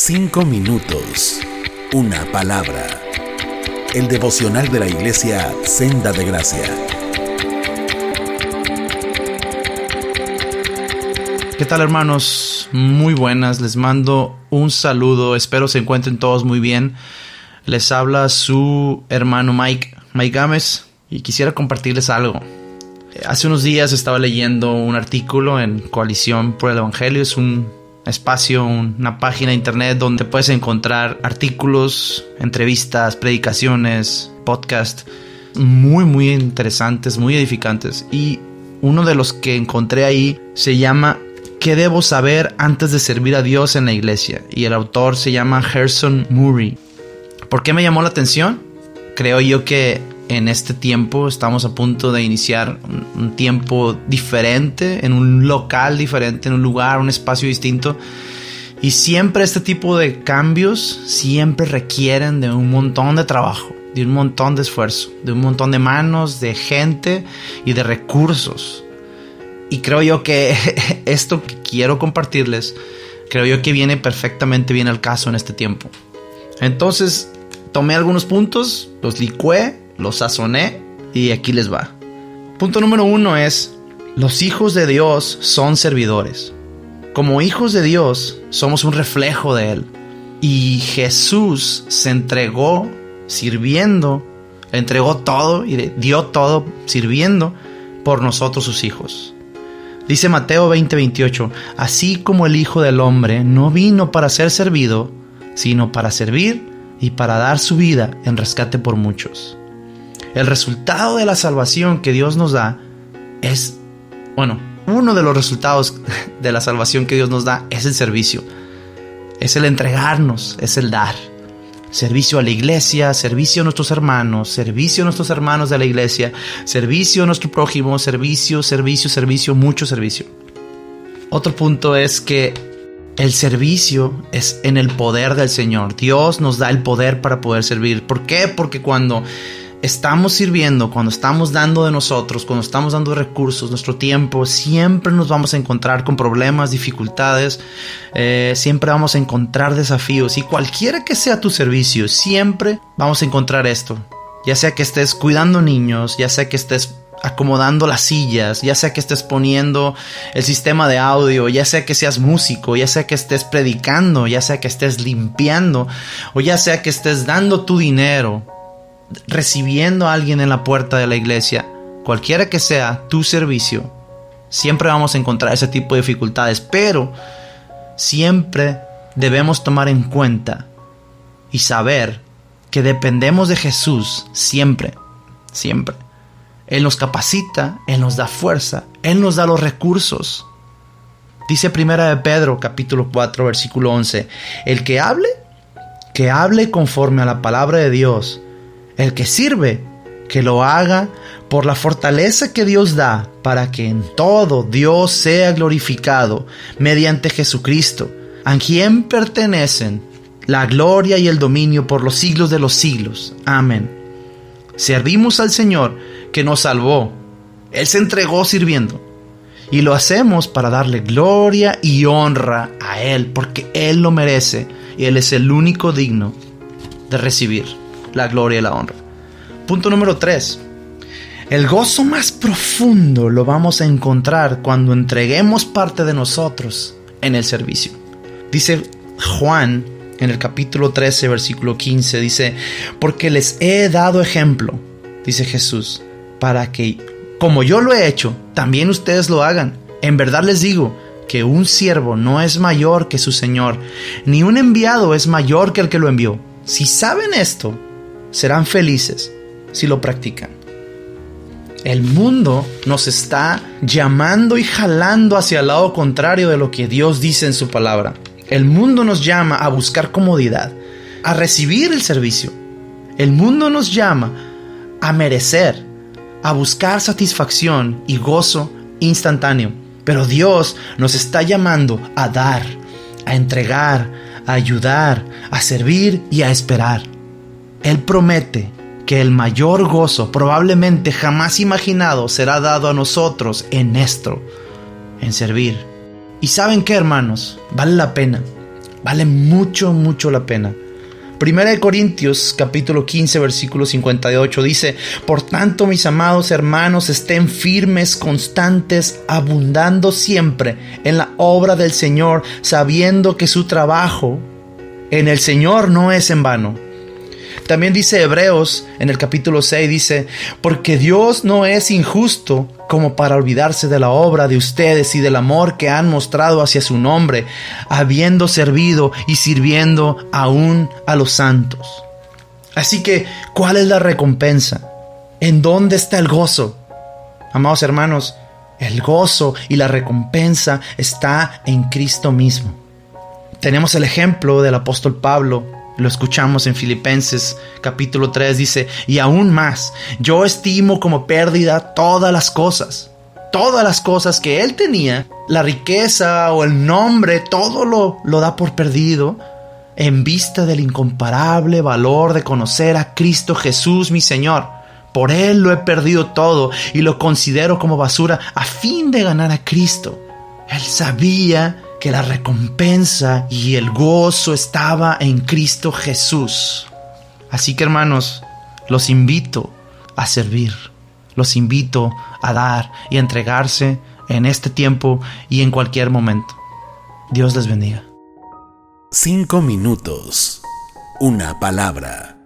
Cinco minutos. Una palabra. El devocional de la iglesia Senda de Gracia. ¿Qué tal hermanos? Muy buenas. Les mando un saludo. Espero se encuentren todos muy bien. Les habla su hermano Mike, Mike Gámez, y quisiera compartirles algo. Hace unos días estaba leyendo un artículo en Coalición por el Evangelio. Es un espacio, una página de internet donde puedes encontrar artículos, entrevistas, predicaciones, podcasts muy, muy interesantes, muy edificantes. Y uno de los que encontré ahí se llama ¿Qué debo saber antes de servir a Dios en la iglesia? Y el autor se llama Gerson Murray. ¿Por qué me llamó la atención? Creo yo que en este tiempo estamos a punto de iniciar un, tiempo diferente, en un local diferente, en un lugar, un espacio distinto. Y siempre este tipo de cambios siempre requieren de un montón de trabajo, de un montón de esfuerzo, de un montón de manos, de gente y de recursos. Y creo yo que esto que quiero compartirles, creo yo que viene perfectamente bien al caso en este tiempo. Entonces, tomé algunos puntos, los licué los sazoné y aquí les va. Punto número uno es, los hijos de Dios son servidores. Como hijos de Dios somos un reflejo de Él. Y Jesús se entregó sirviendo, entregó todo y dio todo sirviendo por nosotros sus hijos. Dice Mateo 20:28, así como el Hijo del Hombre no vino para ser servido, sino para servir y para dar su vida en rescate por muchos. El resultado de la salvación que Dios nos da es, bueno, uno de los resultados de la salvación que Dios nos da es el servicio. Es el entregarnos, es el dar. Servicio a la iglesia, servicio a nuestros hermanos, servicio a nuestros hermanos de la iglesia, servicio a nuestro prójimo, servicio, servicio, servicio, mucho servicio. Otro punto es que el servicio es en el poder del Señor. Dios nos da el poder para poder servir. ¿Por qué? Porque cuando estamos sirviendo, cuando estamos dando de nosotros, cuando estamos dando recursos, nuestro tiempo, siempre nos vamos a encontrar con problemas, dificultades, eh, siempre vamos a encontrar desafíos y cualquiera que sea tu servicio, siempre vamos a encontrar esto. Ya sea que estés cuidando niños, ya sea que estés acomodando las sillas, ya sea que estés poniendo el sistema de audio, ya sea que seas músico, ya sea que estés predicando, ya sea que estés limpiando, o ya sea que estés dando tu dinero, recibiendo a alguien en la puerta de la iglesia, cualquiera que sea tu servicio, siempre vamos a encontrar ese tipo de dificultades, pero siempre debemos tomar en cuenta y saber que dependemos de Jesús siempre, siempre. Él nos capacita, Él nos da fuerza, Él nos da los recursos. Dice primera de Pedro capítulo 4 versículo 11, el que hable, que hable conforme a la palabra de Dios, el que sirve, que lo haga por la fortaleza que Dios da para que en todo Dios sea glorificado mediante Jesucristo, a quien pertenecen la gloria y el dominio por los siglos de los siglos. Amén. Servimos al Señor que nos salvó. Él se entregó sirviendo. Y lo hacemos para darle gloria y honra a Él, porque Él lo merece y Él es el único digno de recibir la gloria y la honra. Punto número 3. El gozo más profundo lo vamos a encontrar cuando entreguemos parte de nosotros en el servicio. Dice Juan en el capítulo 13, versículo 15, dice, porque les he dado ejemplo, dice Jesús, para que, como yo lo he hecho, también ustedes lo hagan. En verdad les digo, que un siervo no es mayor que su Señor, ni un enviado es mayor que el que lo envió. Si saben esto, serán felices si lo practican. El mundo nos está llamando y jalando hacia el lado contrario de lo que Dios dice en su palabra. El mundo nos llama a buscar comodidad, a recibir el servicio. El mundo nos llama a merecer, a buscar satisfacción y gozo instantáneo. Pero Dios nos está llamando a dar, a entregar, a ayudar, a servir y a esperar. Él promete que el mayor gozo probablemente jamás imaginado será dado a nosotros en esto, en servir. Y saben qué, hermanos, vale la pena. Vale mucho, mucho la pena. Primera de Corintios capítulo 15 versículo 58 dice, Por tanto mis amados hermanos estén firmes, constantes, abundando siempre en la obra del Señor, sabiendo que su trabajo en el Señor no es en vano. También dice Hebreos en el capítulo 6, dice, porque Dios no es injusto como para olvidarse de la obra de ustedes y del amor que han mostrado hacia su nombre, habiendo servido y sirviendo aún a los santos. Así que, ¿cuál es la recompensa? ¿En dónde está el gozo? Amados hermanos, el gozo y la recompensa está en Cristo mismo. Tenemos el ejemplo del apóstol Pablo lo escuchamos en Filipenses capítulo 3, dice, y aún más, yo estimo como pérdida todas las cosas, todas las cosas que él tenía, la riqueza o el nombre, todo lo, lo da por perdido en vista del incomparable valor de conocer a Cristo Jesús mi Señor. Por Él lo he perdido todo y lo considero como basura a fin de ganar a Cristo. Él sabía que la recompensa y el gozo estaba en Cristo Jesús. Así que hermanos, los invito a servir, los invito a dar y a entregarse en este tiempo y en cualquier momento. Dios les bendiga. Cinco minutos. Una palabra.